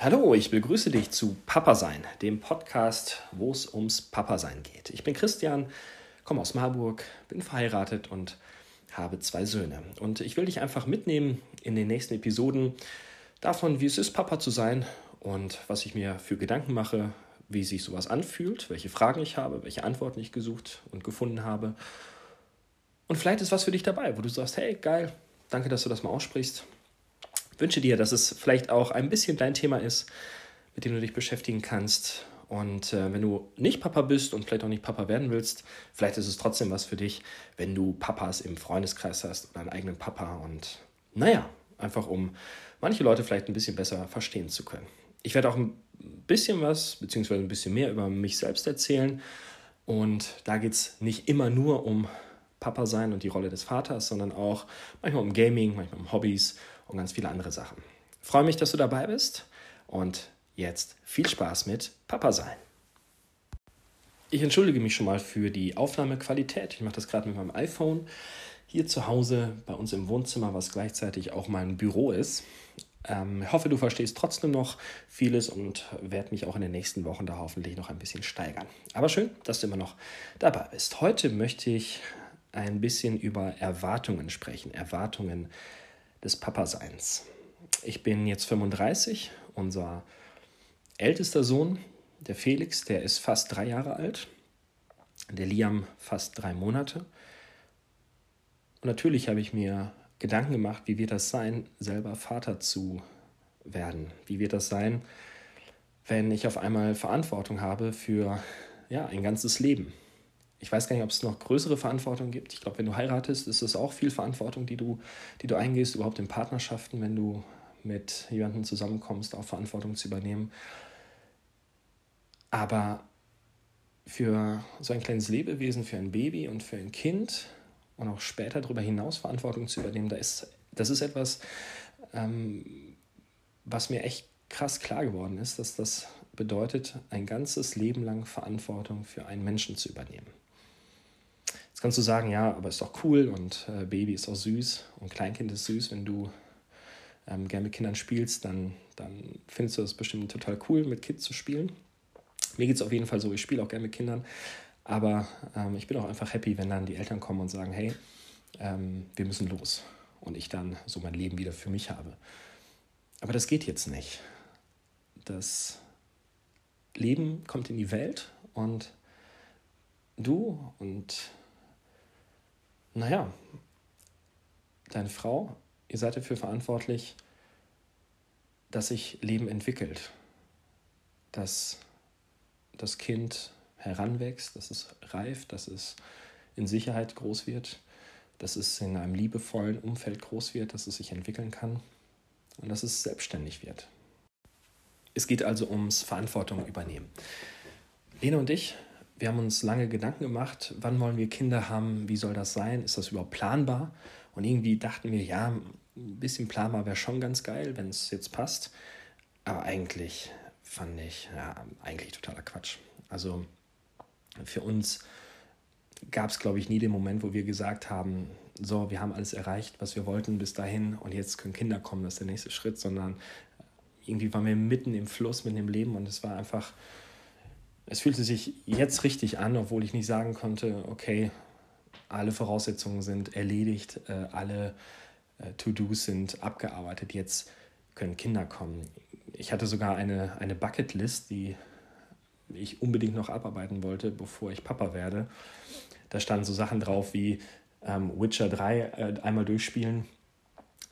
Hallo, ich begrüße dich zu Papa Sein, dem Podcast, wo es ums Papa Sein geht. Ich bin Christian, komme aus Marburg, bin verheiratet und habe zwei Söhne. Und ich will dich einfach mitnehmen in den nächsten Episoden davon, wie es ist, Papa zu sein und was ich mir für Gedanken mache, wie sich sowas anfühlt, welche Fragen ich habe, welche Antworten ich gesucht und gefunden habe. Und vielleicht ist was für dich dabei, wo du sagst, hey, geil, danke, dass du das mal aussprichst wünsche dir, dass es vielleicht auch ein bisschen dein Thema ist, mit dem du dich beschäftigen kannst. Und äh, wenn du nicht Papa bist und vielleicht auch nicht Papa werden willst, vielleicht ist es trotzdem was für dich, wenn du Papas im Freundeskreis hast oder einen eigenen Papa. Und naja, einfach um manche Leute vielleicht ein bisschen besser verstehen zu können. Ich werde auch ein bisschen was, beziehungsweise ein bisschen mehr über mich selbst erzählen. Und da geht es nicht immer nur um Papa sein und die Rolle des Vaters, sondern auch manchmal um Gaming, manchmal um Hobbys und ganz viele andere Sachen. Ich freue mich, dass du dabei bist und jetzt viel Spaß mit Papa sein. Ich entschuldige mich schon mal für die Aufnahmequalität. Ich mache das gerade mit meinem iPhone hier zu Hause bei uns im Wohnzimmer, was gleichzeitig auch mein Büro ist. Ähm, ich hoffe, du verstehst trotzdem noch vieles und werde mich auch in den nächsten Wochen da hoffentlich noch ein bisschen steigern. Aber schön, dass du immer noch dabei bist. Heute möchte ich ein bisschen über Erwartungen sprechen. Erwartungen des Papaseins. Ich bin jetzt 35, unser ältester Sohn, der Felix, der ist fast drei Jahre alt, der Liam fast drei Monate. Und natürlich habe ich mir Gedanken gemacht, wie wird das sein, selber Vater zu werden? Wie wird das sein, wenn ich auf einmal Verantwortung habe für ja, ein ganzes Leben? Ich weiß gar nicht, ob es noch größere Verantwortung gibt. Ich glaube, wenn du heiratest, ist es auch viel Verantwortung, die du, die du eingehst, überhaupt in Partnerschaften, wenn du mit jemandem zusammenkommst, auch Verantwortung zu übernehmen. Aber für so ein kleines Lebewesen, für ein Baby und für ein Kind und auch später darüber hinaus Verantwortung zu übernehmen, da ist, das ist etwas, ähm, was mir echt krass klar geworden ist, dass das bedeutet, ein ganzes Leben lang Verantwortung für einen Menschen zu übernehmen. Jetzt kannst du sagen, ja, aber ist doch cool und äh, Baby ist auch süß und Kleinkind ist süß. Wenn du ähm, gerne mit Kindern spielst, dann, dann findest du das bestimmt total cool, mit Kids zu spielen. Mir geht es auf jeden Fall so, ich spiele auch gerne mit Kindern, aber ähm, ich bin auch einfach happy, wenn dann die Eltern kommen und sagen, hey, ähm, wir müssen los und ich dann so mein Leben wieder für mich habe. Aber das geht jetzt nicht. Das Leben kommt in die Welt und du und naja, deine Frau, ihr seid dafür verantwortlich, dass sich Leben entwickelt, dass das Kind heranwächst, dass es reift, dass es in Sicherheit groß wird, dass es in einem liebevollen Umfeld groß wird, dass es sich entwickeln kann und dass es selbstständig wird. Es geht also ums Verantwortung übernehmen. Lena und ich wir haben uns lange Gedanken gemacht, wann wollen wir Kinder haben, wie soll das sein, ist das überhaupt planbar? Und irgendwie dachten wir, ja, ein bisschen planbar wäre schon ganz geil, wenn es jetzt passt. Aber eigentlich fand ich, ja, eigentlich totaler Quatsch. Also für uns gab es, glaube ich, nie den Moment, wo wir gesagt haben, so, wir haben alles erreicht, was wir wollten bis dahin und jetzt können Kinder kommen, das ist der nächste Schritt, sondern irgendwie waren wir mitten im Fluss, mitten im Leben und es war einfach es fühlte sich jetzt richtig an, obwohl ich nicht sagen konnte, okay, alle Voraussetzungen sind erledigt, äh, alle äh, To-Dos sind abgearbeitet, jetzt können Kinder kommen. Ich hatte sogar eine, eine Bucketlist, die ich unbedingt noch abarbeiten wollte, bevor ich Papa werde. Da standen so Sachen drauf wie ähm, Witcher 3 äh, einmal durchspielen.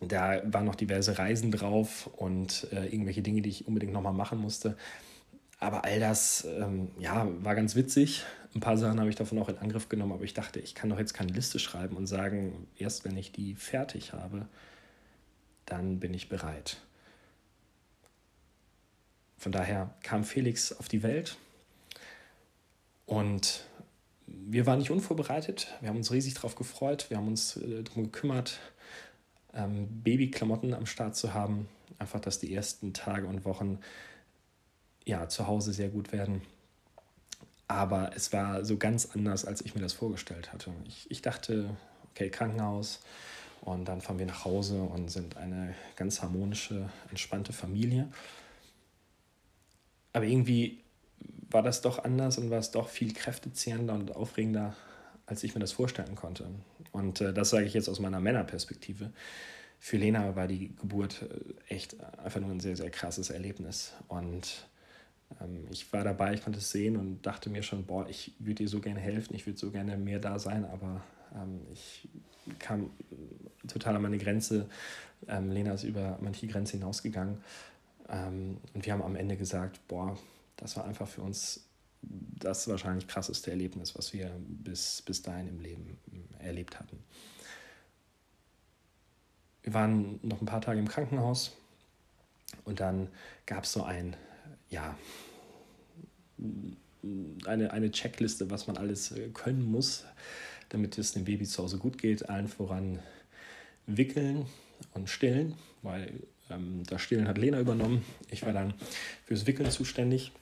Da waren noch diverse Reisen drauf und äh, irgendwelche Dinge, die ich unbedingt nochmal machen musste. Aber all das, ähm, ja, war ganz witzig. Ein paar Sachen habe ich davon auch in Angriff genommen, aber ich dachte, ich kann doch jetzt keine Liste schreiben und sagen, erst wenn ich die fertig habe, dann bin ich bereit. Von daher kam Felix auf die Welt und wir waren nicht unvorbereitet. Wir haben uns riesig darauf gefreut. Wir haben uns äh, darum gekümmert, ähm, Babyklamotten am Start zu haben. Einfach, dass die ersten Tage und Wochen ja, zu Hause sehr gut werden. Aber es war so ganz anders, als ich mir das vorgestellt hatte. Ich, ich dachte, okay, Krankenhaus und dann fahren wir nach Hause und sind eine ganz harmonische, entspannte Familie. aber irgendwie war das doch anders und war es doch viel kräftezehrender und aufregender, als ich mir das vorstellen konnte. Und äh, das sage ich jetzt aus meiner Männerperspektive. Für Lena war die Geburt äh, echt einfach nur ein sehr, sehr krasses Erlebnis. Und ähm, ich war dabei, ich konnte es sehen und dachte mir schon, boah, ich würde ihr so gerne helfen, ich würde so gerne mehr da sein, aber ähm, ich kam total an meine Grenze. Ähm, Lena ist über manche Grenze hinausgegangen. Ähm, und wir haben am Ende gesagt, boah, das war einfach für uns das wahrscheinlich krasseste Erlebnis, was wir bis, bis dahin im Leben erlebt hatten. Wir waren noch ein paar Tage im Krankenhaus und dann gab es so ein, ja, eine, eine Checkliste, was man alles äh, können muss, damit es dem Baby zu Hause gut geht. Allen voran wickeln und stillen, weil ähm, das Stillen hat Lena übernommen. Ich war dann fürs Wickeln zuständig,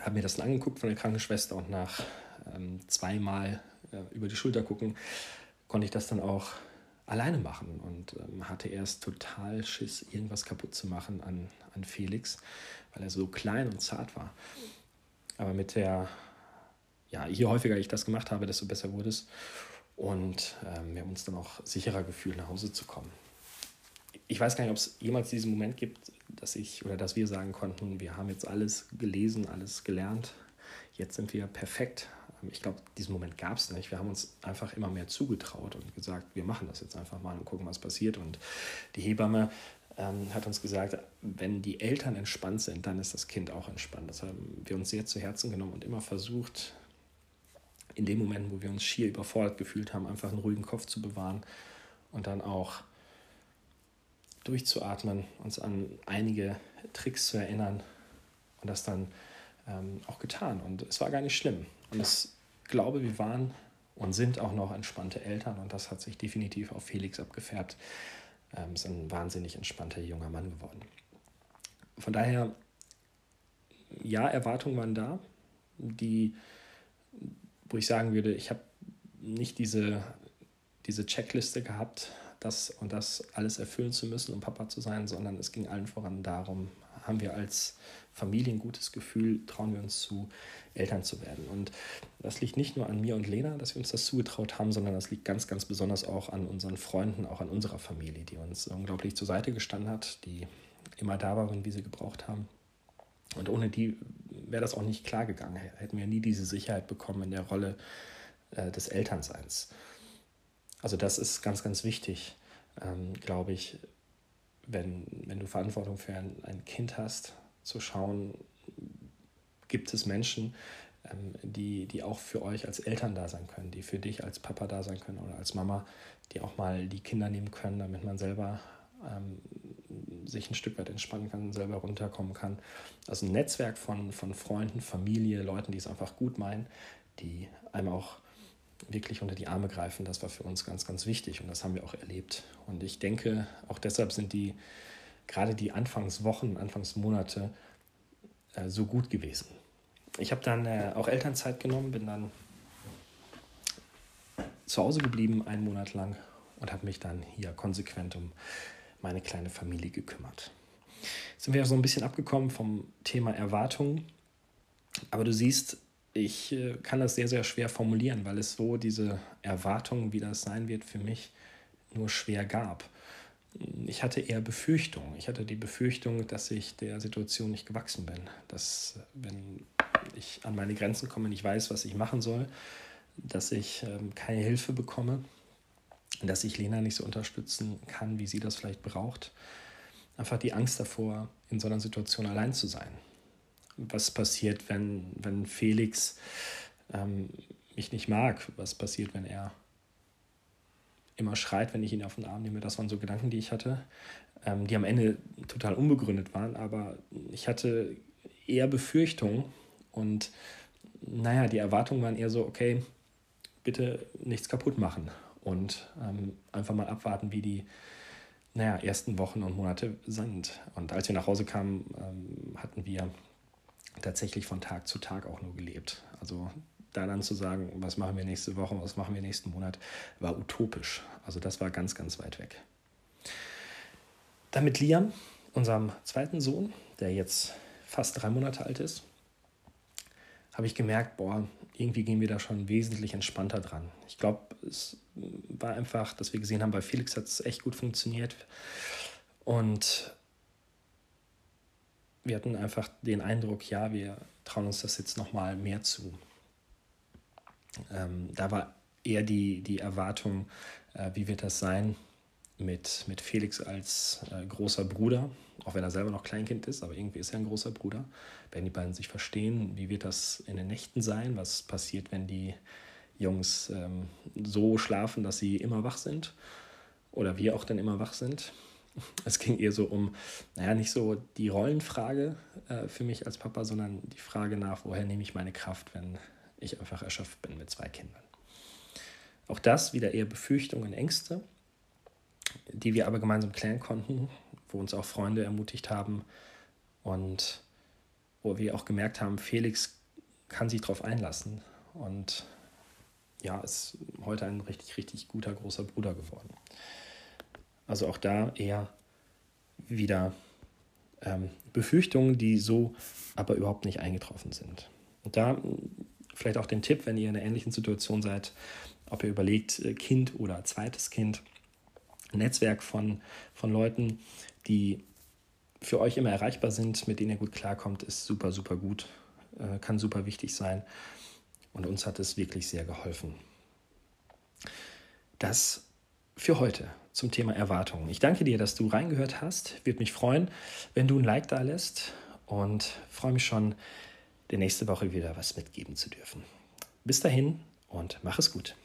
habe mir das dann angeguckt von der Krankenschwester und nach ähm, zweimal äh, über die Schulter gucken, konnte ich das dann auch alleine machen und ähm, hatte erst total Schiss, irgendwas kaputt zu machen an, an Felix, weil er so klein und zart war. Aber mit der, ja, je häufiger ich das gemacht habe, desto besser wurde es. Und ähm, wir haben uns dann auch sicherer gefühlt, nach Hause zu kommen. Ich weiß gar nicht, ob es jemals diesen Moment gibt, dass ich oder dass wir sagen konnten, wir haben jetzt alles gelesen, alles gelernt, jetzt sind wir perfekt. Ich glaube, diesen Moment gab es nicht. Wir haben uns einfach immer mehr zugetraut und gesagt, wir machen das jetzt einfach mal und gucken, was passiert. Und die Hebamme ähm, hat uns gesagt, wenn die Eltern entspannt sind, dann ist das Kind auch entspannt. Das haben wir uns sehr zu Herzen genommen und immer versucht, in dem Moment, wo wir uns schier überfordert gefühlt haben, einfach einen ruhigen Kopf zu bewahren und dann auch durchzuatmen, uns an einige Tricks zu erinnern und das dann ähm, auch getan. Und es war gar nicht schlimm. Und ich glaube, wir waren und sind auch noch entspannte Eltern und das hat sich definitiv auf Felix abgefärbt ähm, ist ein wahnsinnig entspannter junger Mann geworden. Von daher, ja, Erwartungen waren da, die, wo ich sagen würde, ich habe nicht diese, diese Checkliste gehabt, das und das alles erfüllen zu müssen, um Papa zu sein, sondern es ging allen voran darum, haben wir als Familie ein gutes Gefühl, trauen wir uns zu, Eltern zu werden. Und das liegt nicht nur an mir und Lena, dass wir uns das zugetraut haben, sondern das liegt ganz, ganz besonders auch an unseren Freunden, auch an unserer Familie, die uns unglaublich zur Seite gestanden hat, die immer da waren, wir sie gebraucht haben. Und ohne die wäre das auch nicht klar gegangen. Hätten wir nie diese Sicherheit bekommen in der Rolle äh, des Elternseins. Also das ist ganz, ganz wichtig, ähm, glaube ich, wenn, wenn du Verantwortung für ein, ein Kind hast, zu schauen, gibt es Menschen, ähm, die, die auch für euch als Eltern da sein können, die für dich als Papa da sein können oder als Mama, die auch mal die Kinder nehmen können, damit man selber ähm, sich ein Stück weit entspannen kann, selber runterkommen kann. Also ein Netzwerk von, von Freunden, Familie, Leuten, die es einfach gut meinen, die einem auch wirklich unter die Arme greifen, das war für uns ganz, ganz wichtig und das haben wir auch erlebt. Und ich denke, auch deshalb sind die gerade die Anfangswochen, Anfangsmonate äh, so gut gewesen. Ich habe dann äh, auch Elternzeit genommen, bin dann zu Hause geblieben, einen Monat lang und habe mich dann hier konsequent um meine kleine Familie gekümmert. Jetzt sind wir so ein bisschen abgekommen vom Thema Erwartungen, aber du siehst, ich äh, kann das sehr, sehr schwer formulieren, weil es so diese Erwartungen, wie das sein wird, für mich nur schwer gab ich hatte eher Befürchtungen. Ich hatte die Befürchtung, dass ich der Situation nicht gewachsen bin. Dass, wenn ich an meine Grenzen komme, nicht weiß, was ich machen soll, dass ich ähm, keine Hilfe bekomme, dass ich Lena nicht so unterstützen kann, wie sie das vielleicht braucht. Einfach die Angst davor, in so einer Situation allein zu sein. Was passiert, wenn, wenn Felix ähm, mich nicht mag? Was passiert, wenn er immer schreit, wenn ich ihn auf den Arm nehme. Das waren so Gedanken, die ich hatte, ähm, die am Ende total unbegründet waren, aber ich hatte eher Befürchtungen und naja, die Erwartungen waren eher so, okay, bitte nichts kaputt machen und ähm, einfach mal abwarten, wie die naja, ersten Wochen und Monate sind. Und als wir nach Hause kamen, ähm, hatten wir tatsächlich von Tag zu Tag auch nur gelebt. Also da dann zu sagen, was machen wir nächste Woche, was machen wir nächsten Monat, war utopisch. Also das war ganz, ganz weit weg. Dann mit Liam, unserem zweiten Sohn, der jetzt fast drei Monate alt ist, habe ich gemerkt, boah, irgendwie gehen wir da schon wesentlich entspannter dran. Ich glaube, es war einfach, dass wir gesehen haben, bei Felix hat es echt gut funktioniert. Und wir hatten einfach den Eindruck, ja, wir trauen uns das jetzt nochmal mehr zu. Ähm, da war eher die, die Erwartung, äh, wie wird das sein mit, mit Felix als äh, großer Bruder, auch wenn er selber noch Kleinkind ist, aber irgendwie ist er ein großer Bruder. Werden die beiden sich verstehen? Wie wird das in den Nächten sein? Was passiert, wenn die Jungs ähm, so schlafen, dass sie immer wach sind? Oder wir auch dann immer wach sind? Es ging eher so um, naja, nicht so die Rollenfrage äh, für mich als Papa, sondern die Frage nach, woher nehme ich meine Kraft, wenn ich einfach erschöpft bin mit zwei Kindern. Auch das wieder eher Befürchtungen, Ängste, die wir aber gemeinsam klären konnten, wo uns auch Freunde ermutigt haben und wo wir auch gemerkt haben, Felix kann sich darauf einlassen und ja, ist heute ein richtig, richtig guter, großer Bruder geworden. Also auch da eher wieder ähm, Befürchtungen, die so aber überhaupt nicht eingetroffen sind. Und da vielleicht auch den Tipp, wenn ihr in einer ähnlichen Situation seid, ob ihr überlegt, äh, Kind oder zweites Kind, ein Netzwerk von, von Leuten, die für euch immer erreichbar sind, mit denen ihr gut klarkommt, ist super, super gut, äh, kann super wichtig sein. Und uns hat es wirklich sehr geholfen. Das für heute zum Thema Erwartungen. Ich danke dir, dass du reingehört hast. Würde mich freuen, wenn du ein Like da lässt und freue mich schon, der nächste Woche wieder was mitgeben zu dürfen. Bis dahin und mach es gut.